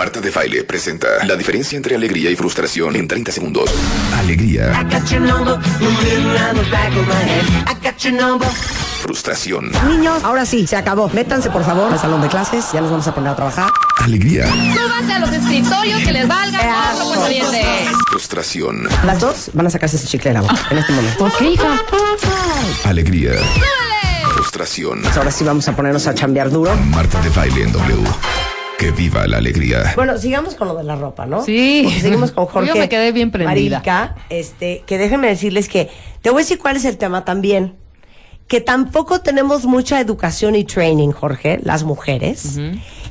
Marta de Baile presenta la diferencia entre alegría y frustración en 30 segundos. Alegría. Frustración. Niños, ahora sí, se acabó. Métanse, por favor, al salón de clases. Ya nos vamos a poner a trabajar. Alegría. Súbanse a los escritorios que les valga. Frustración. Las dos van a sacarse ese chicle de la boca en este momento. ¿Por qué, hija? Alegría. Frustración. Ahora sí vamos a ponernos a chambear duro. Marta de Baile en W. Que viva la alegría. Bueno, sigamos con lo de la ropa, ¿no? Sí. Porque seguimos con Jorge. Yo me quedé bien prendida. Marica, este, que déjenme decirles que te voy a decir cuál es el tema también. Que tampoco tenemos mucha educación y training, Jorge, las mujeres,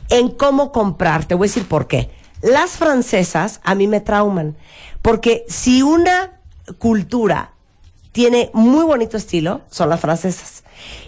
en cómo comprar. Te voy a decir por qué. Las francesas a mí me trauman. Porque si una cultura tiene muy bonito estilo, son las francesas.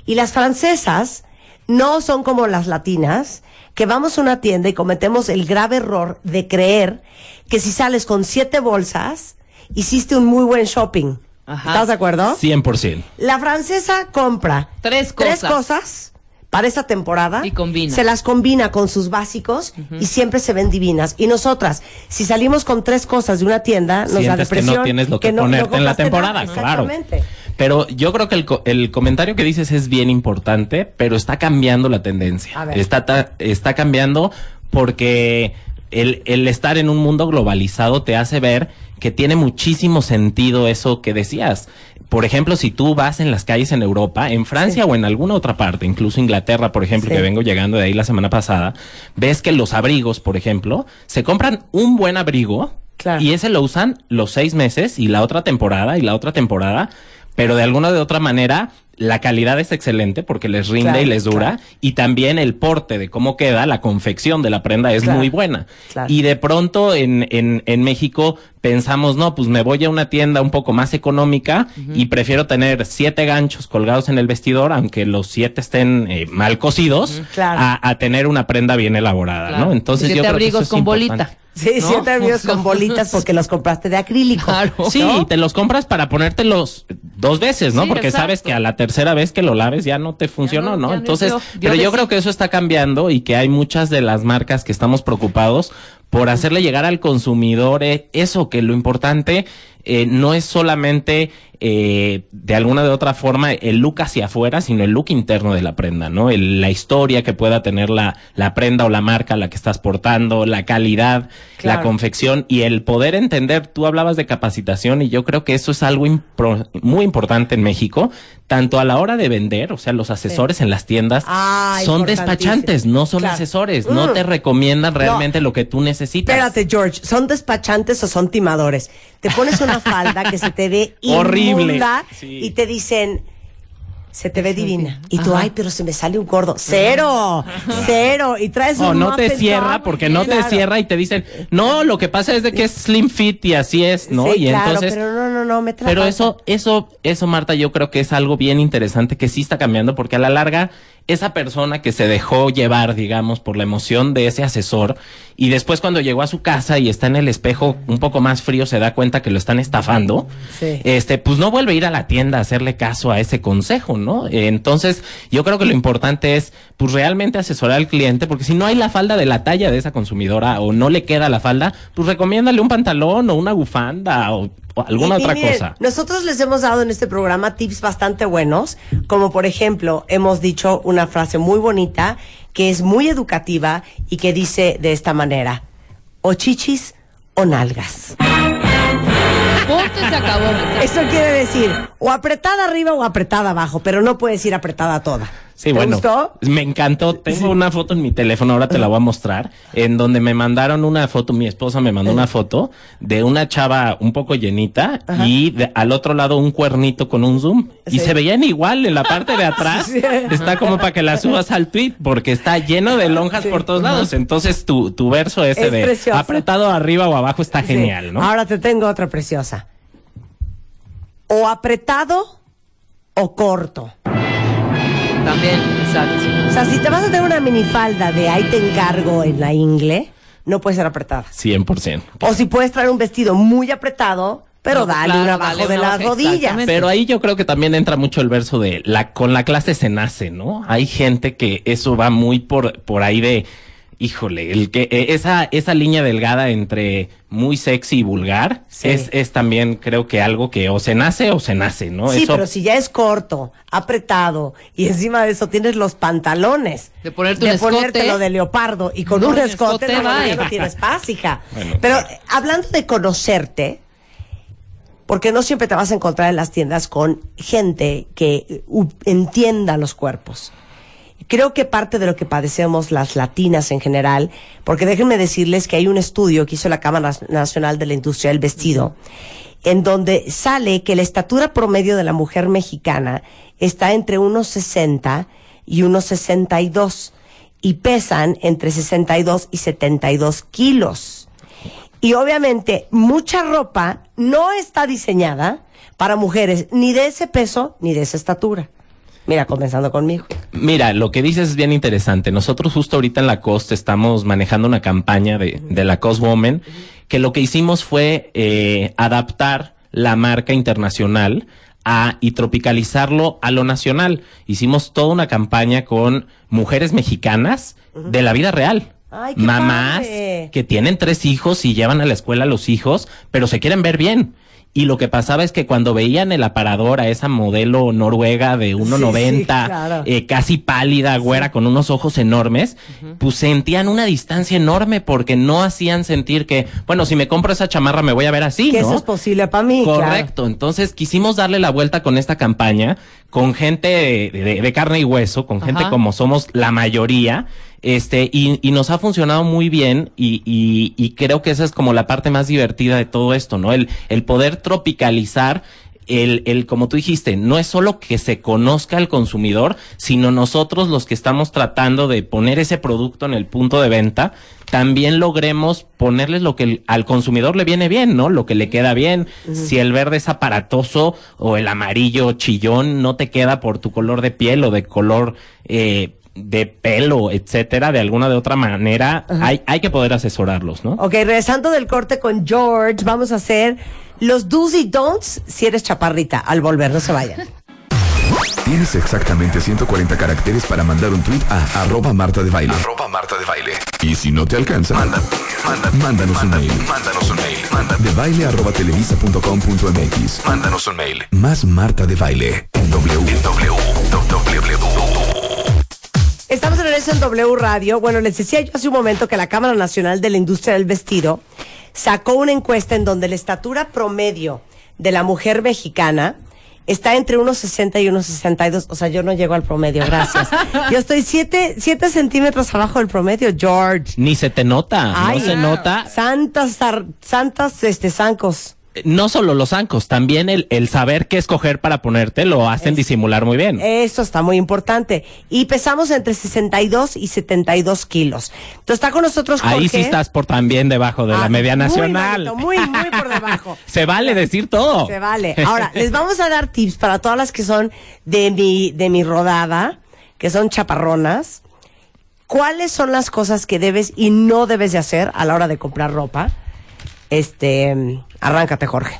Y las francesas no son como las latinas, que vamos a una tienda y cometemos el grave error de creer que si sales con siete bolsas, hiciste un muy buen shopping. Ajá. ¿Estás de acuerdo? 100%. La francesa compra Tres tres cosas. para esta temporada. Y combina. Se las combina con sus básicos y siempre se ven divinas. Y nosotras, si salimos con tres cosas de una tienda, nos da Sientes que depresión. no tienes lo que, no- no ponerte en la temporada, nada. claro. Exactamente. Pero yo creo que el, co- el comentario que dices es bien importante, pero está cambiando la tendencia. Está, está cambiando porque el, el estar en un mundo globalizado te hace ver que tiene muchísimo sentido eso que decías. Por ejemplo, si tú vas en las calles en Europa, en Francia Sí. o en alguna otra parte, incluso Inglaterra, por ejemplo, Sí. que vengo llegando de ahí la semana pasada, ves que los abrigos, por ejemplo, se compran un buen abrigo Claro. y ese lo usan los seis meses y la otra temporada y la otra temporada, pero de alguna de otra manera la calidad es excelente porque les rinde Claro, y les dura claro. y también el porte de cómo queda, la confección de la prenda es Claro, muy buena. Y de pronto en, en, en México pensamos, no, pues me voy a una tienda un poco más económica y prefiero tener siete ganchos colgados en el vestidor, aunque los siete estén eh, mal cosidos, Claro. a, a tener una prenda bien elaborada. ¿no? Entonces yo creo que es con importante. Sí, ¿No? siete sea, con bolitas porque los compraste de acrílico. Claro. Sí, te los compras para ponértelos dos veces, ¿no? Sí, Porque sabes que a la tercera vez que lo laves ya no te funcionó, no, ¿no? ya no Entonces, pero yo sí. creo que eso está cambiando y que hay muchas de las marcas que estamos preocupados por hacerle llegar al consumidor eh, eso, que lo importante eh, no es solamente eh, de alguna de otra forma el look hacia afuera, sino el look interno de la prenda, ¿no? El- la historia que pueda tener la, la prenda o la marca a la que estás portando, la calidad, Claro. la confección y el poder entender, tú hablabas de capacitación y yo creo que eso es algo impro- muy importante en México, tanto a la hora de vender, o sea, los asesores en las tiendas Ah, son despachantes, no son Claro. asesores, no Mm. te recomiendan realmente lo que tú necesitas. Espérate, George, ¿son despachantes o son timadores? Te pones una falda que se te ve Horrible. Sí. y te dicen, se te ve divina. Y tú, ay, pero se me sale un gordo. ¡Cero! ¡Cero! Y traes O un no te cierra porque no te Claro. cierra y te dicen, no, lo que pasa es de que es slim fit y así es, ¿no? Sí, y claro, entonces, pero no, no, Pero eso, eso, eso, Marta, yo creo que es algo bien interesante que sí está cambiando, porque a la larga, esa persona que se dejó llevar, digamos, por la emoción de ese asesor, y después cuando llegó a su casa y está en el espejo un poco más frío, se da cuenta que lo están estafando, Sí. este, pues no vuelve a ir a la tienda a hacerle caso a ese consejo, ¿no? Entonces, yo creo que lo importante es, pues realmente asesorar al cliente, porque si no hay la falda de la talla de esa consumidora o no le queda la falda, pues recomiéndale un pantalón o una bufanda o, o alguna Y- otra miren, cosa. Nosotros les hemos dado en este programa tips bastante buenos, como por ejemplo, hemos dicho una frase muy bonita que es muy educativa y que dice de esta manera: o chichis o nalgas. Punto y se acabó. Eso quiere decir o apretada arriba o apretada abajo, pero no puedes ir apretada toda. Sí, ¿Te bueno. gustó? Me encantó. Tengo una foto en mi teléfono, ahora te la voy a mostrar, en donde me mandaron una foto, mi esposa me mandó una foto de una chava un poco llenita Ajá. y de- al otro lado un cuernito con un zoom. Y se veían igual en la parte de atrás. Sí. Está como para que la subas al tweet porque está lleno de lonjas por todos lados. Entonces tu, tu verso ese Es de precioso. apretado arriba o abajo está Sí. genial, ¿no? Ahora te tengo otra preciosa. O apretado o corto. También, exacto. O sea, si te vas a tener una minifalda de ahí te encargo en la ingle, no puede ser apretada. 100%. O si puedes traer un vestido muy apretado, pero No, dale claro, una abajo dale de una las rodillas. Pero ahí yo creo que también entra mucho el verso de la con la clase se nace, ¿no? Hay gente que eso va muy por por ahí de híjole, el que eh, esa esa línea delgada entre muy sexy y vulgar Sí. es, es también creo que algo que o se nace o se nace, ¿no? Sí, Eso pero si ya es corto, apretado y encima de eso tienes los pantalones De ponerte un escote. ponértelo de leopardo y con No, un escote, escote, no, no, tienes paz, hija. Bueno, pero claro. hablando de conocerte, porque no siempre te vas a encontrar en las tiendas con gente que eh, u- entienda los cuerpos. Creo que parte de lo que padecemos las latinas en general, porque déjenme decirles que hay un estudio que hizo la Cámara Nacional de la Industria del Vestido, en donde sale que la estatura promedio de la mujer mexicana está entre unos 60 y unos 62 y pesan entre 62 y 72 kilos. Y obviamente mucha ropa no está diseñada para mujeres ni de ese peso ni de esa estatura. Mira, comenzando conmigo. Mira, lo que dices es bien interesante. Nosotros justo ahorita en la Cost estamos manejando una campaña de, de la Cost Woman, que lo que hicimos fue eh, adaptar la marca internacional a, y tropicalizarlo a lo nacional. Hicimos toda una campaña con mujeres mexicanas de la vida real. Ay, qué Mamás padre. que tienen tres hijos y llevan a la escuela a los hijos, pero se quieren ver bien. Y lo que pasaba es que cuando veían el aparador a esa modelo noruega de 1.90, sí, claro. eh, casi pálida, güera, con unos ojos enormes, pues sentían una distancia enorme porque no hacían sentir que, bueno, si me compro esa chamarra me voy a ver así, Que ¿no? eso es posible para mí. claro. Correcto. Entonces quisimos darle la vuelta con esta campaña, con gente de, de- de carne y hueso, con gente como somos la mayoría, este, y, y nos ha funcionado muy bien y, y- y creo que esa es como la parte más divertida de todo esto, ¿no? El, el poder tropicalizar. El, el, como tú dijiste, no es solo que se conozca al consumidor, sino nosotros los que estamos tratando de poner ese producto en el punto de venta, también logremos ponerles lo que el- al consumidor le viene bien, ¿no? Lo que le queda bien. Si el verde es aparatoso o el amarillo chillón no te queda por tu color de piel o de color eh, de pelo, etcétera, de alguna de otra manera, hay, hay que poder asesorarlos, ¿no? Ok, regresando del corte con George, vamos a hacer los do's y don'ts si eres chaparrita. Al volver, no se vayan. Tienes exactamente 140 caracteres para mandar un tweet a arroba Marta de Baile. Arroba Marta de Baile. Y si no te alcanza, Manda, manda, mándanos un mail. Mándanos un mail. Manda, De baile arroba televisa.com.mx. mándanos un mail. Más Marta de Baile en W. En W, W, Estamos en regreso en W Radio. Bueno, les decía yo hace un momento que la Cámara Nacional de la Industria del Vestido sacó una encuesta en donde la estatura promedio de la mujer mexicana está entre unos 60 y unos 62. O sea, yo no llego al promedio, gracias. Yo estoy 7 siete centímetros abajo del promedio, George. Ni se te nota, Ay, no se nota. Santas, ar- santas, este, zancos. No solo los zancos, también el, el saber qué escoger para ponerte lo hacen disimular muy bien. Eso está muy importante. Y pesamos entre 62 y 72 kilos. Entonces está con nosotros Jorge. Ahí sí estás por también debajo de Ah, la media muy nacional. bajito, Muy, muy, por debajo. Se vale decir todo. Se vale. Ahora, les vamos a dar tips para todas las que son de mi, de mi rodada, que son chaparronas. ¿Cuáles son las cosas que debes y no debes de hacer a la hora de comprar ropa? Este, arráncate, Jorge.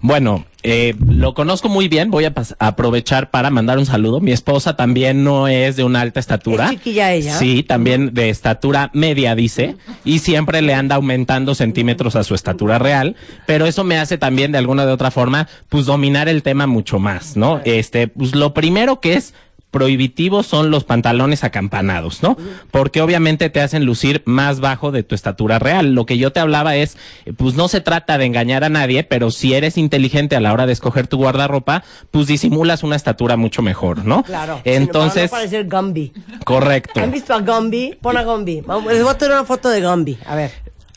Bueno, eh, lo conozco muy bien. Voy a aprovechar para mandar un saludo. Mi esposa también no es de una alta estatura. ¿Es chiquilla ella? Sí, también de estatura media, dice. Y siempre le anda aumentando centímetros a su estatura real. Pero eso me hace también, de alguna de otra forma, pues dominar el tema mucho más, ¿no? Este, pues lo primero que es prohibitivos son los pantalones acampanados, ¿no? Porque obviamente te hacen lucir más bajo de tu estatura real. Lo que yo te hablaba es, pues no se trata de engañar a nadie, pero si eres inteligente a la hora de escoger tu guardarropa, pues disimulas una estatura mucho mejor, ¿no? Claro. Entonces, Para no parecer Gumby. correcto. ¿Han visto a Gumby? Pon a Gumby. Les voy a tener una foto de Gumby. A ver.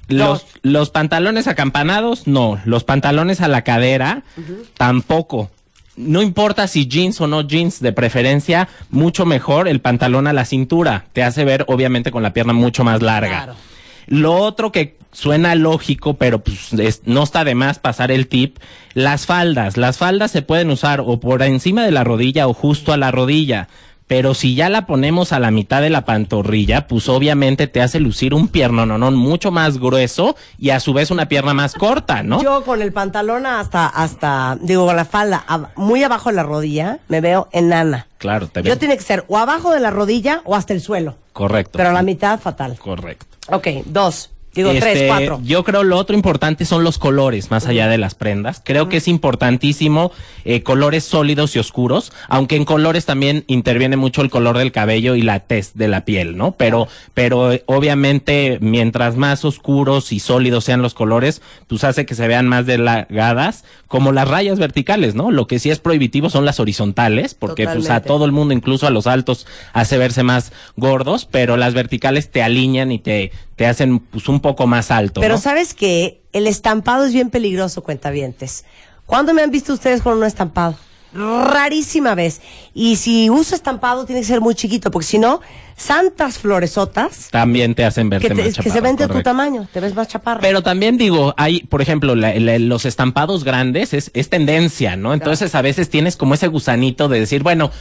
Los, los pantalones acampanados, no. Los pantalones a la cadera, tampoco. No importa si jeans o no jeans, de preferencia, mucho mejor el pantalón a la cintura. Te hace ver, obviamente, con la pierna mucho más larga. Claro. Lo otro que suena lógico, pero pues es- no está de más pasar el tip, las faldas. Las faldas se pueden usar o por encima de la rodilla o justo a la rodilla. Pero si ya la ponemos a la mitad de la pantorrilla, pues obviamente te hace lucir un piernononón mucho más grueso y a su vez una pierna más corta, ¿no? Yo con el pantalón hasta, hasta, digo, con la falda muy abajo de la rodilla, me veo enana. Claro, te Yo veo. tiene que ser o abajo de la rodilla o hasta el suelo. Correcto. Pero a la mitad, fatal. Correcto. Ok, dos. Digo, Este, tres, cuatro. Yo creo lo otro importante son los colores, más allá de las prendas. Creo que es importantísimo eh, colores sólidos y oscuros, aunque en colores también interviene mucho el color del cabello y la tez de la piel, ¿no? Pero, pero eh, obviamente mientras más oscuros y sólidos sean los colores, pues hace que se vean más delgadas, como las rayas verticales, ¿no? Lo que sí es prohibitivo son las horizontales, porque pues a todo el mundo, incluso a los altos, hace verse más gordos, pero las verticales te alinean y te, te hacen pues un poco más alto. Pero ¿no? sabes que el estampado es bien peligroso, cuentavientes. ¿Cuándo me han visto ustedes con un estampado? Rarísima vez. Y si uso estampado tiene que ser muy chiquito, porque si no, santas floresotas También te hacen verte que, te- más que se chaparro, ven de tu tamaño, te ves más chaparro. Pero también digo, hay, por ejemplo, la- la- los estampados grandes es, es tendencia, ¿no? Entonces a veces tienes como ese gusanito de decir, bueno,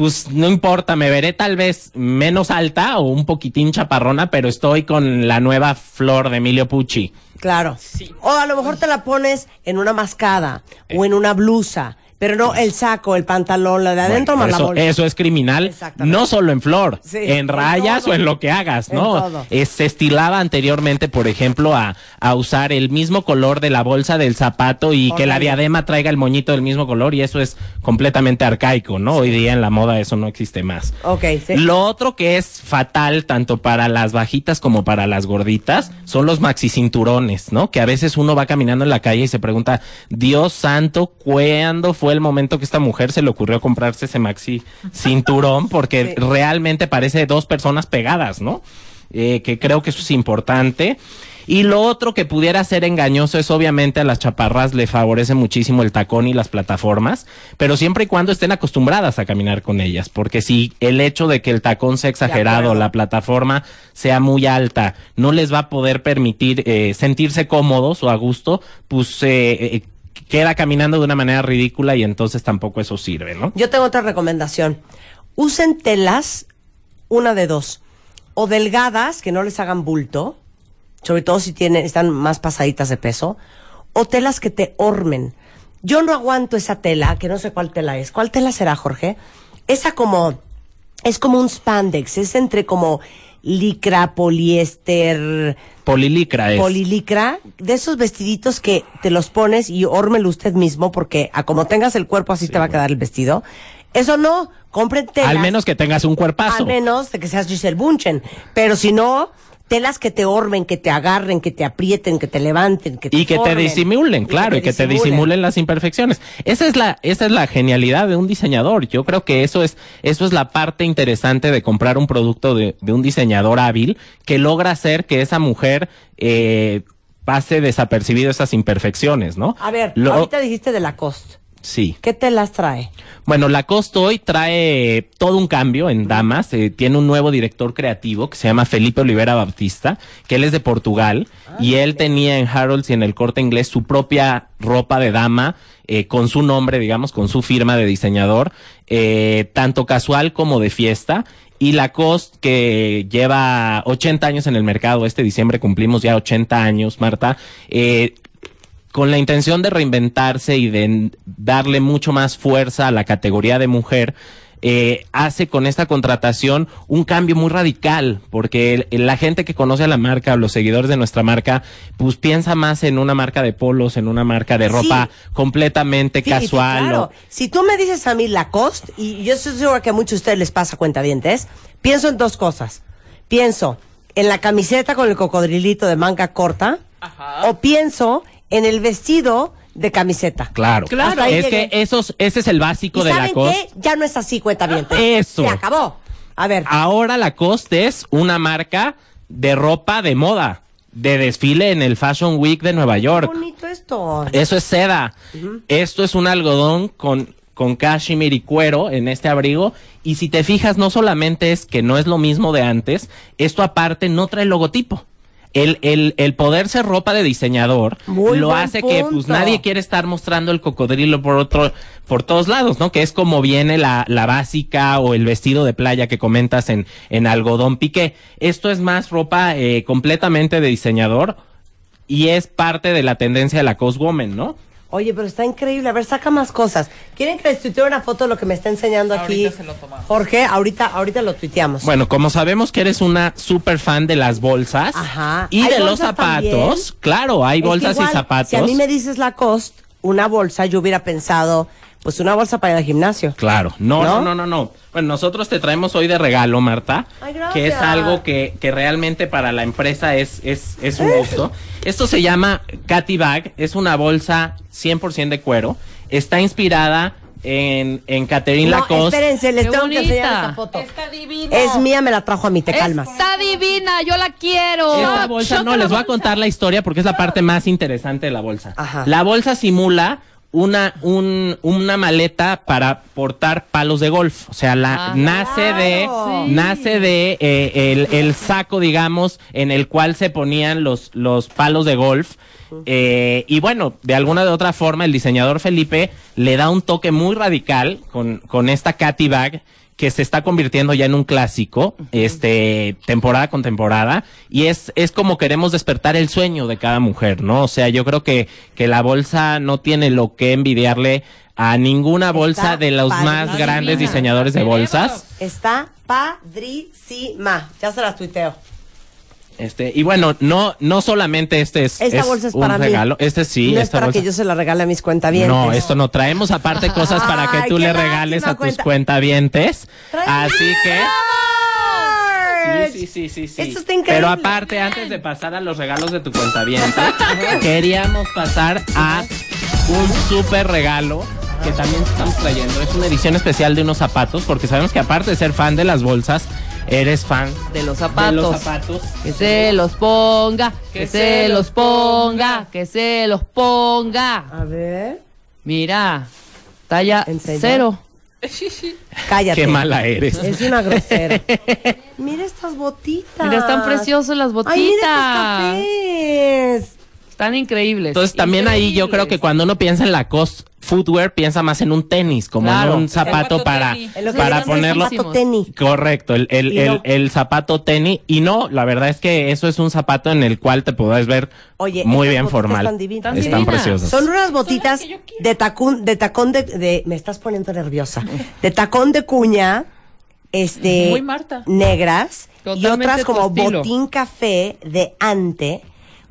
pues no importa, me veré tal vez menos alta o un poquitín chaparrona, pero estoy con la nueva flor de Emilio Pucci. Claro. O a lo mejor te la pones en una mascada o en una blusa, pero no el saco, el pantalón, la de adentro Bueno, más la bolsa. eso es criminal, no solo en flor, Sí, en rayas todo. o en lo que hagas, ¿no? Eh, se estilaba anteriormente, por ejemplo, a, a usar el mismo color de la bolsa del zapato y que la diadema traiga el moñito del mismo color y eso es completamente arcaico, ¿no? Hoy día en la moda eso no existe más. Ok, sí. Lo otro que es fatal tanto para las bajitas como para las gorditas son los maxi cinturones, ¿no? Que a veces uno va caminando en la calle y se pregunta, Dios santo, ¿cuándo fue el momento que esta mujer se le ocurrió comprarse ese maxi cinturón? Porque Sí. realmente parece dos personas pegadas, ¿no? Eh, que creo que eso es importante. Y lo otro que pudiera ser engañoso es obviamente a las chaparras le favorece muchísimo el tacón y las plataformas, pero siempre y cuando estén acostumbradas a caminar con ellas, porque si el hecho de que el tacón sea exagerado, la plataforma sea muy alta, no les va a poder permitir eh, sentirse cómodos o a gusto, pues eh, queda caminando de una manera ridícula y entonces tampoco eso sirve, ¿no? Yo tengo otra recomendación. Usen telas, una de dos. O delgadas, que no les hagan bulto, sobre todo si tienen, están más pasaditas de peso, o telas que te ormen. Yo no aguanto esa tela, que no sé cuál tela es. ¿Cuál tela será, Jorge? Esa como, es como un spandex, es entre como licra, poliéster, Polilicra es. polilicra, de esos vestiditos que te los pones y órmelo usted mismo, porque a como tengas el cuerpo así te va a quedar el vestido. Eso no, compren telas. al menos que tengas un cuerpazo. Al menos de que seas Giselle Bunchen. Pero si no, telas que te ormen, que te agarren, que te aprieten, que te levanten, que te y que te disimulen, claro, y que te disimulen las imperfecciones. Esa es la esa es la genialidad de un diseñador. Yo creo que eso es eso es la parte interesante de comprar un producto de, de un diseñador hábil que logra hacer que esa mujer eh, pase desapercibido esas imperfecciones, ¿no? A ver, Lo- ahorita dijiste de Lacoste. Sí. ¿Qué telas trae? Bueno, Lacoste hoy trae todo un cambio en damas. eh, tiene un nuevo director creativo que se llama Felipe Olivera Bautista, que él es de Portugal y él tenía en Harrods y en el corte inglés su propia ropa de dama eh, con su nombre, digamos, con su firma de diseñador, eh, tanto casual como de fiesta. Y Lacoste, que lleva 80 años en el mercado, este diciembre cumplimos ya 80 años, Marta, eh, con la intención de reinventarse y de darle mucho más fuerza a la categoría de mujer, eh, hace con esta contratación un cambio muy radical, porque el- el- la gente que conoce a la marca, los seguidores de nuestra marca, pues piensa más en una marca de polos, en una marca de ropa completamente Sí, sí, casual. claro. o- Si tú me dices a mí Lacoste, y yo estoy segura que a muchos de ustedes les pasa cuentavientes, pienso en dos cosas. Pienso en la camiseta con el cocodrilito de manga corta, o pienso en el vestido de camiseta. Claro, Hasta ahí es llegué. que esos, ese es el básico ¿Y de saben Lacoste. qué? Ya no es así, cuentavientes. Eso. Se acabó. A ver. Ahora Lacoste es una marca de ropa de moda, de desfile en el Fashion Week de Nueva Qué York. bonito esto. Eso es seda. Esto es un algodón con, con cashmere y cuero en este abrigo. Y si te fijas, no solamente es que no es lo mismo de antes, esto aparte no trae logotipo. El, el, el poder ser ropa de diseñador Muy lo hace que pues nadie quiere estar mostrando el cocodrilo por otro, por todos lados, ¿no? Que es como viene la, la básica o el vestido de playa que comentas en, en algodón piqué. Esto es más ropa eh, completamente de diseñador y es parte de la tendencia de la Cos Woman, ¿no? Oye, pero está increíble. A ver, saca más cosas. ¿Quieren que les tuitee una foto de lo que me está enseñando aquí? Jorge, ahorita, ahorita lo tuiteamos. Bueno, como sabemos que eres una super fan de las bolsas Ajá. y ¿Hay de los zapatos, también? claro, hay Es bolsas igual, y zapatos. Si a mí me dices Lacoste, una bolsa, yo hubiera pensado, pues una bolsa para ir al gimnasio. Claro, no, ¿No? no, no, no, no. Bueno, nosotros te traemos hoy de regalo, Marta, Ay, gracias. que es algo que, que realmente para la empresa es, es, es un gusto. Esto se llama Cathy Bag, es una bolsa 100% de cuero, está inspirada en, en Catherine No, Lacoste. espérense, les Qué tengo que enseñar bonita. esa foto. Está divina. Es mía, me la trajo a mí, te calmas. Está divina, yo la quiero. Esta bolsa, Yo no, les voy a bolsa. contar la historia porque es la parte más interesante de la bolsa. Ajá. La bolsa simula una, un, una maleta para portar palos de golf. O sea, la, Ah, nace de. Sí. nace de eh, el, el saco, digamos, en el cual se ponían los, los palos de golf. Eh, y bueno, de alguna de otra forma, el diseñador Felipe le da un toque muy radical con, con esta Cathy Bag que se está convirtiendo ya en un clásico, este, temporada con temporada, y es, es como queremos despertar el sueño de cada mujer, ¿no? O sea, yo creo que, que la bolsa no tiene lo que envidiarle a ninguna bolsa Está de los más grandes diseñadores de bolsas. Está padrísima. Ya se las tuiteo. Este, y bueno, no, no solamente este es, Esta es bolsa es un para mí. regalo, este sí, no es esta para bolsa. que yo se la regale a mis cuentavientes. No, esto no. Traemos aparte cosas para que tú le regales a tus cuenta- cuentavientes. Así que. Sí, sí, sí, sí, sí. Esto está increíble. Pero aparte, antes de pasar a los regalos de tu cuentaviente, queríamos pasar a un súper regalo que también estamos trayendo. Es una edición especial de unos zapatos, porque sabemos que aparte de ser fan de las bolsas, eres fan De los de zapatos. los zapatos. Que se los ponga, que, se los ponga, que se los ponga. A ver. Mira, talla Enseña. cero. Cállate. Qué mala eres. Es una grosera. mira estas botitas. Mira, están preciosas las Ay, mira botitas. estos cafés. Están increíbles. Entonces también ahí yo creo que cuando uno piensa en la cost footwear, piensa más en un tenis, como Claro. en un zapato para, para ponerlo. zapato tenis. Correcto, el, el, el, no. el zapato tenis. Y no, la verdad es que eso es un zapato en el cual te podrás ver Oye, muy bien formal. están divinas. Están Están divinas. preciosas. Son unas botitas de tacón, de tacón de, de- me estás poniendo nerviosa, de tacón de cuña, este, Muy Marta. negras y otras como estilo. botín café de ante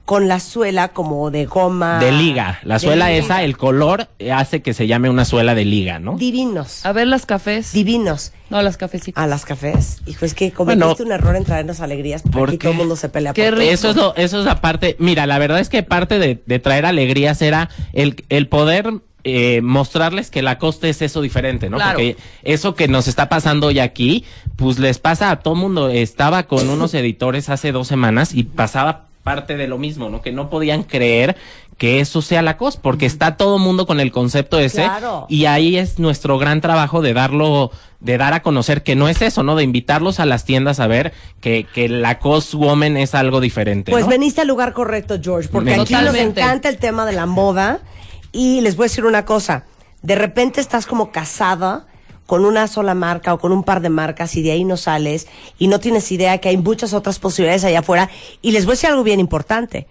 con la suela como de goma. De liga. La de suela liga. esa, el color eh, hace que se llame una suela de liga, ¿no? Divinos, A ver las cafés. divinos. no, las cafecitas. A las cafés. Hijo, es que cometiste Bueno, un error en traernos alegrías porque ¿por aquí qué? todo el mundo se pelea Qué por rico. Eso es lo, eso es la parte, mira, la verdad es que parte de, de traer alegrías era el, el poder eh, mostrarles que la costa es eso diferente, ¿no? Claro. Porque eso que nos está pasando hoy aquí, pues les pasa a todo mundo. Estaba con unos editores hace dos semanas y pasaba parte de lo mismo, ¿no? Que no podían creer que eso sea la COS, porque está todo mundo con el concepto ese Claro. y ahí es nuestro gran trabajo de darlo, de dar a conocer que no es eso, ¿no? De invitarlos a las tiendas a ver que, que la COS Woman es algo diferente. Pues ¿no? veniste al lugar correcto, George, porque aquí nos encanta el tema de la moda y les voy a decir una cosa, de repente estás como casada con una sola marca o con un par de marcas y de ahí no sales y no tienes idea que hay muchas otras posibilidades allá afuera y les voy a decir algo bien importante,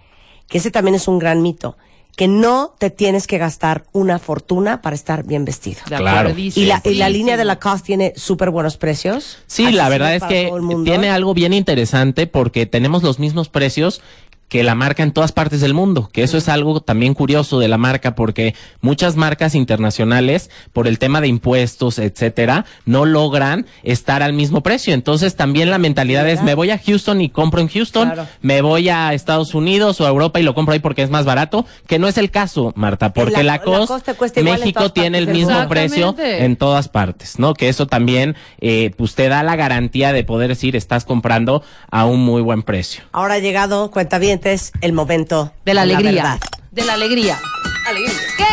que ese también es un gran mito, que no te tienes que gastar una fortuna para estar bien vestido. Claro. Y la, y la línea de la COS tiene súper buenos precios. Sí, la verdad es que tiene algo bien interesante porque tenemos los mismos precios que la marca en todas partes del mundo, que eso es algo también curioso de la marca porque muchas marcas internacionales por el tema de impuestos, etcétera, no logran estar al mismo precio. Entonces también la mentalidad es me voy a Houston y compro en Houston, Claro. me voy a Estados Unidos o a Europa y lo compro ahí porque es más barato, que no es el caso, Marta, porque La- la, COS Lacoste te cuesta igual en México tiene el mismo precio en todas partes, ¿no? Que eso también, eh, pues te da la garantía de poder decir, estás comprando a un muy buen precio. Ahora ha llegado, cuentavientes, el momento De la alegría. de la alegría. Alegría. ¿Qué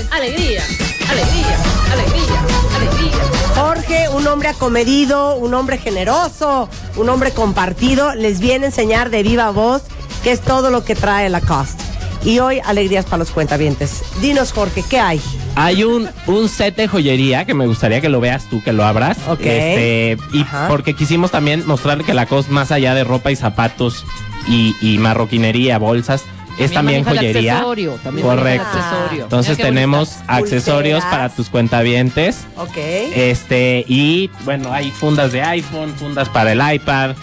es? Alegría. Alegría. Alegría. Alegría. Jorge, un hombre acomedido, un hombre generoso, un hombre compartido, les viene a enseñar de viva voz que es todo lo que trae Lacoste. Y hoy, alegrías para los cuentavientes. Dinos, Jorge, ¿qué hay? Hay un, un set de joyería que me gustaría que lo veas tú, que lo abras. Ok. Este, y Ajá. porque quisimos también mostrarle que la COS, más allá de ropa y zapatos y, y marroquinería, bolsas, es también, el joyería. accesorio, también Correcto. accesorio. Entonces Mira tenemos bonitas. accesorios Pulseras. para tus cuentavientes. Ok. Este, y bueno, hay fundas de iPhone, fundas para el iPad,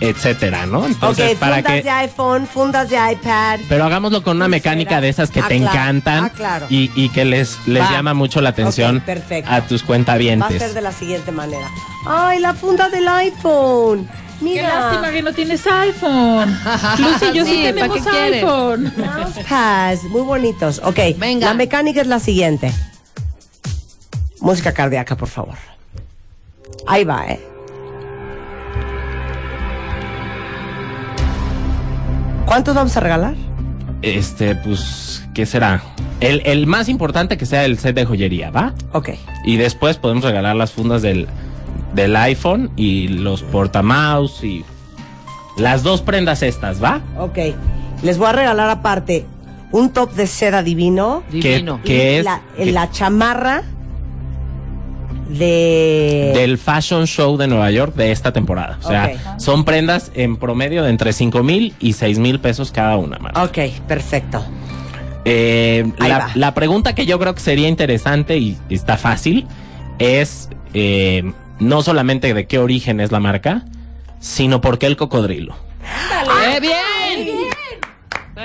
etcétera, ¿no? Entonces, ok, para fundas que. de iPhone, fundas de iPad. Pero hagámoslo con una mecánica de esas que Ah, te claro. encantan Ah, claro. y, y que les, les Va. llama mucho la atención Ok, perfecto. a tus Va a cuentavientes. ser de la siguiente manera. ¡Ay, la funda del iPhone! Qué Mira. lástima que no tienes iPhone. Lucy y yo sí, Sí, ¿para tenemos qué iPhone. Mousepads, muy bonitos. Ok, Venga. la mecánica es la siguiente. Música cardíaca, por favor. Ahí va, ¿eh? ¿Cuántos vamos a regalar? Este, pues, ¿qué será? El, el más importante que sea el set de joyería, ¿va? Ok. Y después podemos regalar las fundas del, del iPhone y los portamouse y las dos prendas estas, ¿va? Ok. Les voy a regalar aparte un top de seda divino. Divino. Que- es la, chamarra de... del Fashion Show de Nueva York de esta temporada. O sea, son prendas en promedio de entre 5 mil y 6 mil pesos cada una, Marta. Ok, perfecto. Eh, la, la pregunta que yo creo que sería interesante y está fácil es eh, no solamente de qué origen es la marca, sino por qué el cocodrilo. ¡Eh, bien!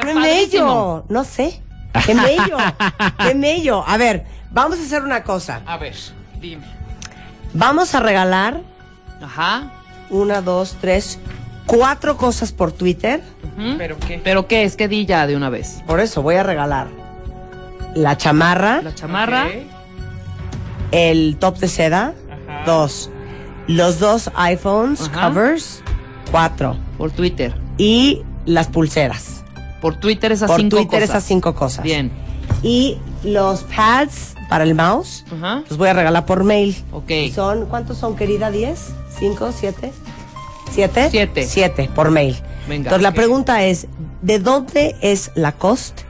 ¡Qué mello! No sé. ¡Qué mello! ¡Qué mello! A ver, vamos a hacer una cosa. A ver, dime. Vamos a regalar Ajá. una, dos, tres, cuatro cosas por Twitter. ¿Pero qué? ¿Pero qué? Es que di ya de una vez. Por eso voy a regalar la chamarra, La chamarra. el top de seda, dos, los dos iPhones, Ajá. covers, cuatro, Por Twitter. y las pulseras. Por Twitter esas por cinco Twitter cosas. esas cinco cosas. Bien. Y los pads para el mouse, Ajá. los voy a regalar por mail. Ok. Son, ¿cuántos son, querida? ¿Diez? ¿Cinco? ¿Siete? ¿Siete? Siete. Siete, por mail. Venga. Entonces, la pregunta es, ¿de dónde es Lacoste?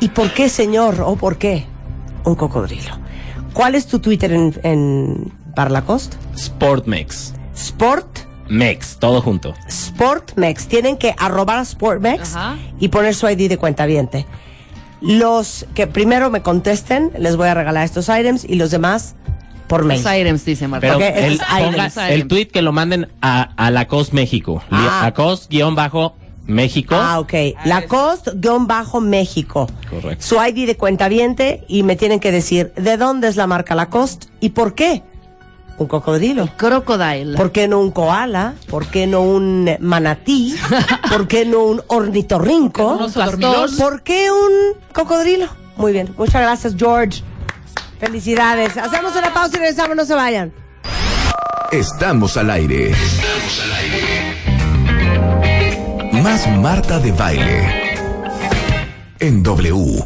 ¿Y por qué, señor, o por qué un cocodrilo? ¿Cuál es tu Twitter en, en para Lacoste? Sportmex. Sport, Mex, todo junto. Sportmex. Tienen que arrobar a Sportmex Ajá. y poner su ID de cuenta Los que primero me contesten, les voy a regalar estos items y los demás por mail. Los items, dice Marta. Pero Ok, el, ponga tweet que lo manden a, a Lacoste México. Ah. Lacoste guion bajo México. Ah, ok. Lacoste-México. Correcto. Su ID de cuenta y me tienen que decir de dónde es la marca Lacoste y por qué. Un cocodrilo. Crocodile. ¿Por qué no un koala? ¿Por qué no un manatí? ¿Por qué no un ornitorrinco? Oso dormilón. ¿Por qué un cocodrilo? Muy bien. Muchas gracias, George. Felicidades. Hacemos una pausa y regresamos. No se vayan. Estamos al aire. Más Marta de Baile. En W.